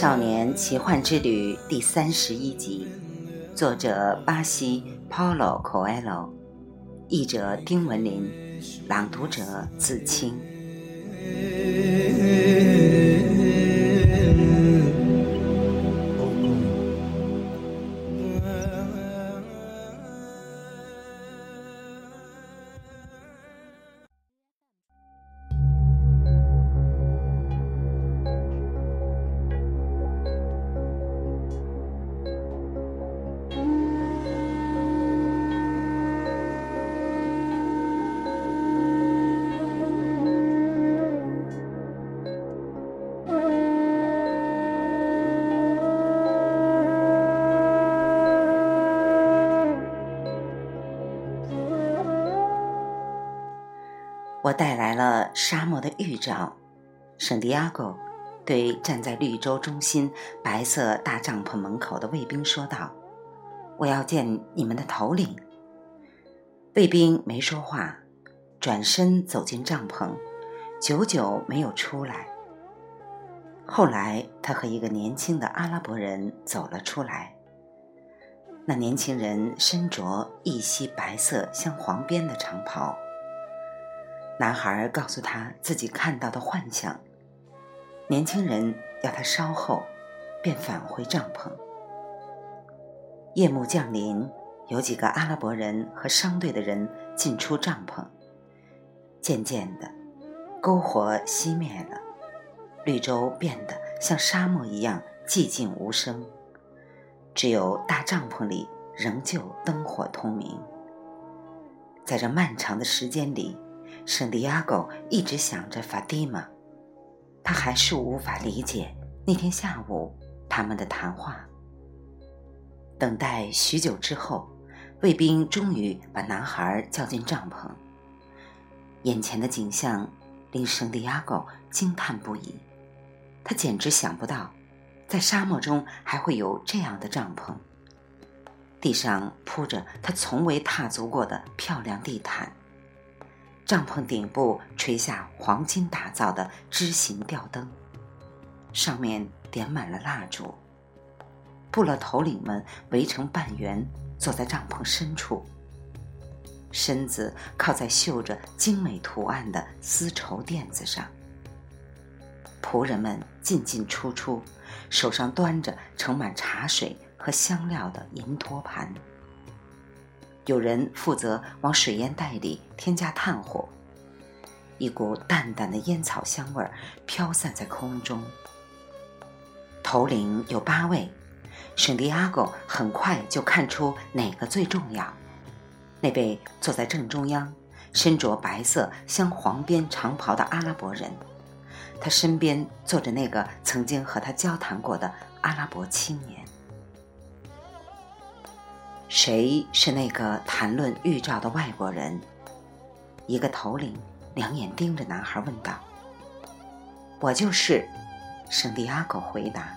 少年奇幻之旅》第三十一集，作者巴西 Paulo Coelho，译者丁文林，朗读者子清。我带来了沙漠的预兆，圣地亚哥对站在绿洲中心白色大帐篷门口的卫兵说道：“我要见你们的头领。”卫兵没说话，转身走进帐篷，久久没有出来。后来，他和一个年轻的阿拉伯人走了出来。那年轻人身着一袭白色镶黄边的长袍。男孩告诉他自己看到的幻象，年轻人要他稍后，便返回帐篷。夜幕降临，有几个阿拉伯人和商队的人进出帐篷。渐渐的，篝火熄灭了，绿洲变得像沙漠一样寂静无声，只有大帐篷里仍旧灯火通明。在这漫长的时间里。圣地亚哥一直想着法蒂玛，他还是无法理解那天下午他们的谈话。等待许久之后，卫兵终于把男孩叫进帐篷。眼前的景象令圣地亚哥惊叹不已，他简直想不到，在沙漠中还会有这样的帐篷。地上铺着他从未踏足过的漂亮地毯。帐篷顶部垂下黄金打造的枝形吊灯，上面点满了蜡烛。部落头领们围成半圆，坐在帐篷深处，身子靠在绣着精美图案的丝绸垫子上。仆人们进进出出，手上端着盛满茶水和香料的银托盘。有人负责往水烟袋里添加炭火，一股淡淡的烟草香味儿飘散在空中。头领有八位，圣地亚哥很快就看出哪个最重要。那位坐在正中央、身着白色镶黄边长袍的阿拉伯人，他身边坐着那个曾经和他交谈过的阿拉伯青年。谁是那个谈论预兆的外国人？一个头领两眼盯着男孩问道。“我就是。”圣地亚哥回答，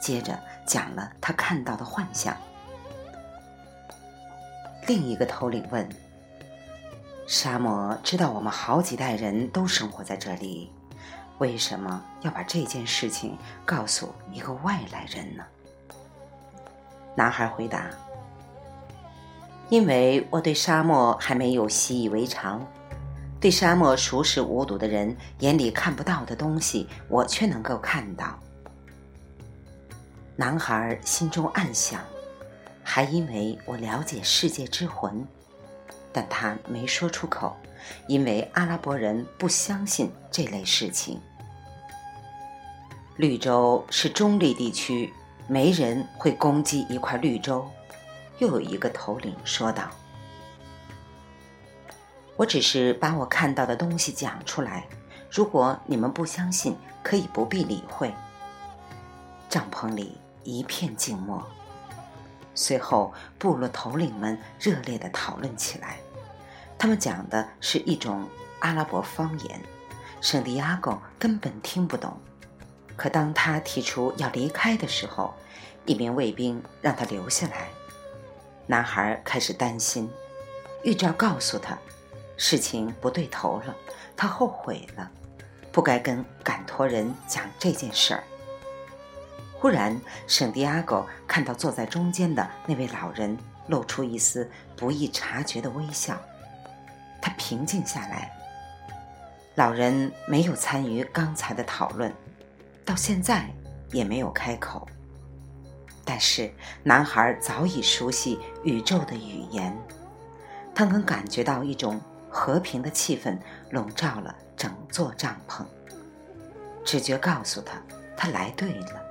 接着讲了他看到的幻象。另一个头领问：“沙漠知道我们好几代人都生活在这里，为什么要把这件事情告诉一个外来人呢？”男孩回答。因为我对沙漠还没有习以为常，对沙漠熟视无睹的人眼里看不到的东西，我却能够看到。男孩心中暗想，还因为我了解世界之魂，但他没说出口，因为阿拉伯人不相信这类事情。绿洲是中立地区，没人会攻击一块绿洲。又有一个头领说道：“我只是把我看到的东西讲出来，如果你们不相信，可以不必理会。”帐篷里一片静默。随后，部落头领们热烈地讨论起来。他们讲的是一种阿拉伯方言，圣地亚哥根本听不懂。可当他提出要离开的时候，一名卫兵让他留下来。男孩开始担心，预兆告诉他，事情不对头了。他后悔了，不该跟赶驼人讲这件事儿。忽然，圣地亚哥看到坐在中间的那位老人露出一丝不易察觉的微笑，他平静下来。老人没有参与刚才的讨论，到现在也没有开口。但是，男孩早已熟悉宇宙的语言，他能感觉到一种和平的气氛笼罩了整座帐篷。直觉告诉他，他来对了。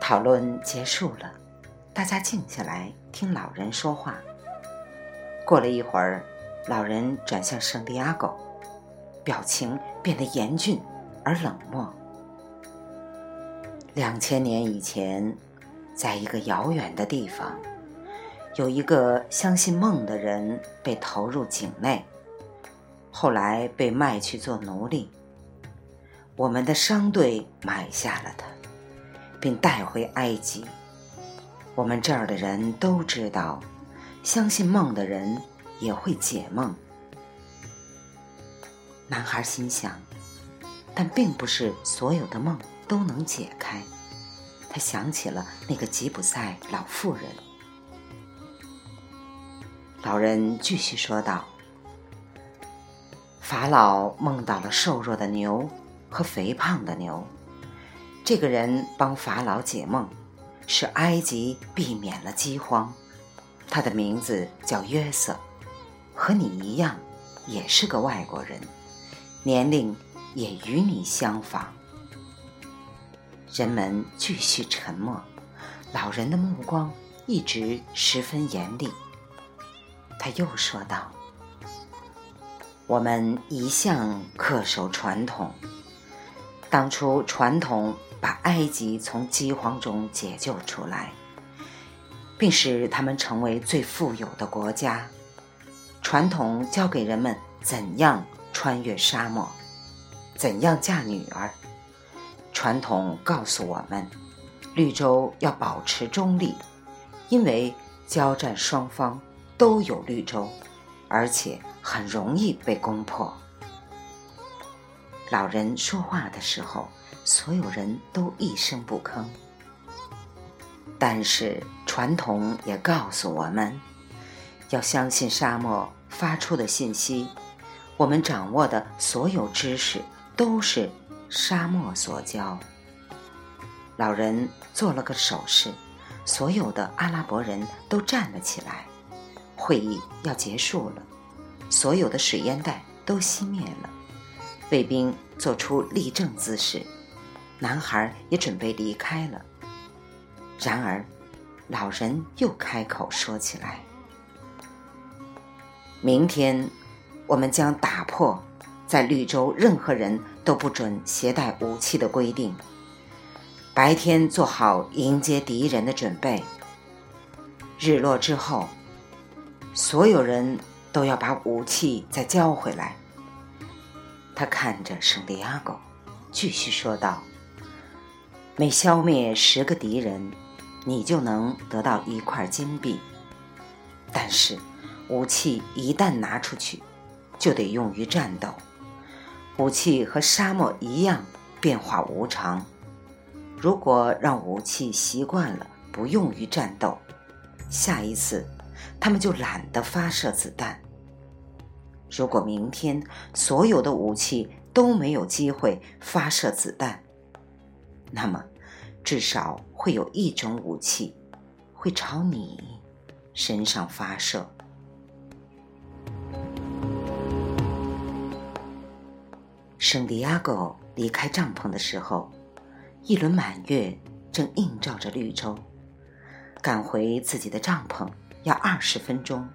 讨论结束了，大家静下来听老人说话。过了一会儿，老人转向圣地亚哥，表情变得严峻而冷漠。两千年以前，在一个遥远的地方，有一个相信梦的人被投入井内，后来被卖去做奴隶。我们的商队买下了他，并带回埃及。我们这儿的人都知道，相信梦的人也会解梦。男孩心想，但并不是所有的梦。都能解开。他想起了那个吉普赛老妇人。老人继续说道：“法老梦到了瘦弱的牛和肥胖的牛。这个人帮法老解梦，使埃及避免了饥荒。他的名字叫约瑟，和你一样，也是个外国人，年龄也与你相仿。”人们继续沉默，老人的目光一直十分严厉。他又说道：“我们一向恪守传统。当初传统把埃及从饥荒中解救出来，并使他们成为最富有的国家。传统教给人们怎样穿越沙漠，怎样嫁女儿。”传统告诉我们，绿洲要保持中立，因为交战双方都有绿洲，而且很容易被攻破。老人说话的时候，所有人都一声不吭。但是传统也告诉我们，要相信沙漠发出的信息，我们掌握的所有知识都是。沙漠所教。老人做了个手势，所有的阿拉伯人都站了起来。会议要结束了，所有的水烟袋都熄灭了。卫兵做出立正姿势，男孩也准备离开了。然而，老人又开口说起来：“明天，我们将打破。”在绿洲，任何人都不准携带武器的规定。白天做好迎接敌人的准备。日落之后，所有人都要把武器再交回来。他看着圣地亚哥，继续说道：“每消灭十个敌人，你就能得到一块金币。但是，武器一旦拿出去，就得用于战斗。”武器和沙漠一样变化无常。如果让武器习惯了不用于战斗，下一次他们就懒得发射子弹。如果明天所有的武器都没有机会发射子弹，那么至少会有一种武器会朝你身上发射。圣地亚哥离开帐篷的时候，一轮满月正映照着绿洲。赶回自己的帐篷要二十分钟。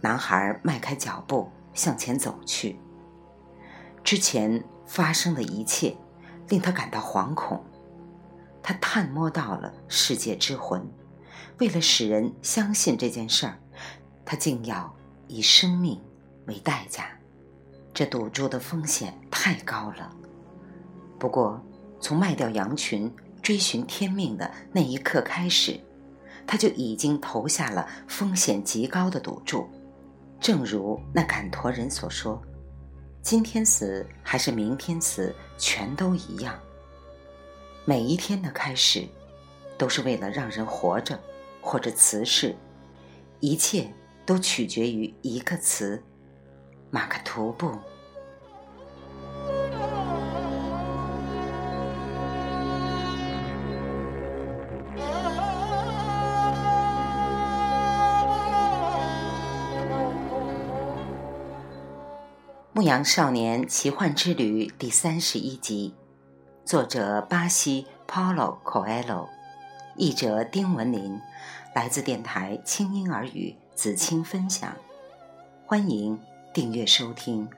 男孩迈开脚步向前走去。之前发生的一切令他感到惶恐。他探摸到了世界之魂。为了使人相信这件事儿，他竟要以生命为代价。这赌注的风险太高了。不过，从卖掉羊群、追寻天命的那一刻开始，他就已经投下了风险极高的赌注。正如那赶驼人所说：“今天死还是明天死，全都一样。”每一天的开始，都是为了让人活着，或者辞世，一切都取决于一个词——马克图布。《牧羊少年奇幻之旅》第三十一集，作者巴西 Paulo Coelho，译者丁文林，来自电台轻音耳语子青分享，欢迎订阅收听。